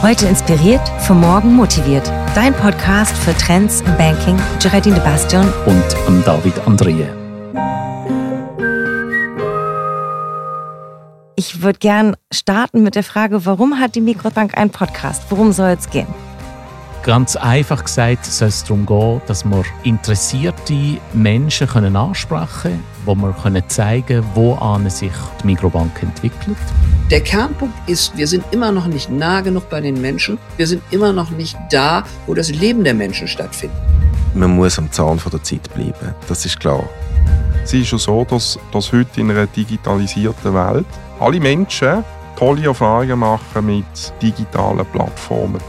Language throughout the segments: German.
Heute inspiriert, für morgen motiviert. Dein Podcast für Trends im Banking. Geraldine de Bastion und David Andrie. Ich würde gern starten mit der Frage, warum hat die Mikrobank einen Podcast? Worum soll es gehen? Ganz einfach gesagt soll es darum gehen, dass wir interessierte Menschen können ansprechen können, wo wir können zeigen wo an sich die Mikrobank entwickelt. Der Kernpunkt ist, wir sind immer noch nicht nah genug bei den Menschen. Wir sind immer noch nicht da, wo das Leben der Menschen stattfindet. Man muss am Zahn der Zeit bleiben, das ist klar. Es ist schon so, dass, dass heute in einer digitalisierten Welt alle Menschen tolle Erfahrungen machen mit digitalen Plattformen.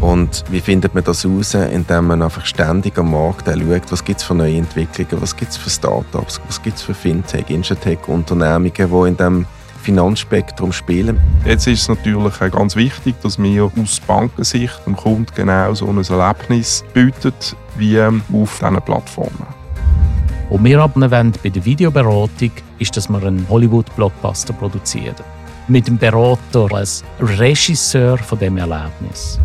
Und wie findet man das heraus, indem man einfach ständig am Markt schaut, was gibt es für neue Entwicklungen, was gibt es für Startups, was gibt es für Fintech, Insurtech-Unternehmungen, die in diesem Finanzspektrum spielen. Jetzt ist es natürlich ganz wichtig, dass wir aus Bankensicht dem Kunden genau so ein Erlebnis bieten wie auf diesen Plattformen. Was wir wollen bei der Videoberatung ist, dass wir einen Hollywood-Blockbuster produzieren. Mit dem Berater als Regisseur von dem Erlebnis.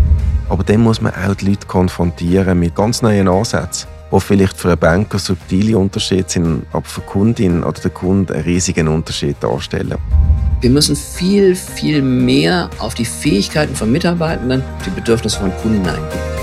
Aber dann muss man auch die Leute konfrontieren mit ganz neuen Ansätzen, die vielleicht für einen Banker subtile Unterschiede sind, aber für die Kundin oder den Kunden einen riesigen Unterschied darstellen. Wir müssen viel, viel mehr auf die Fähigkeiten von Mitarbeitenden, die Bedürfnisse von Kunden eingehen.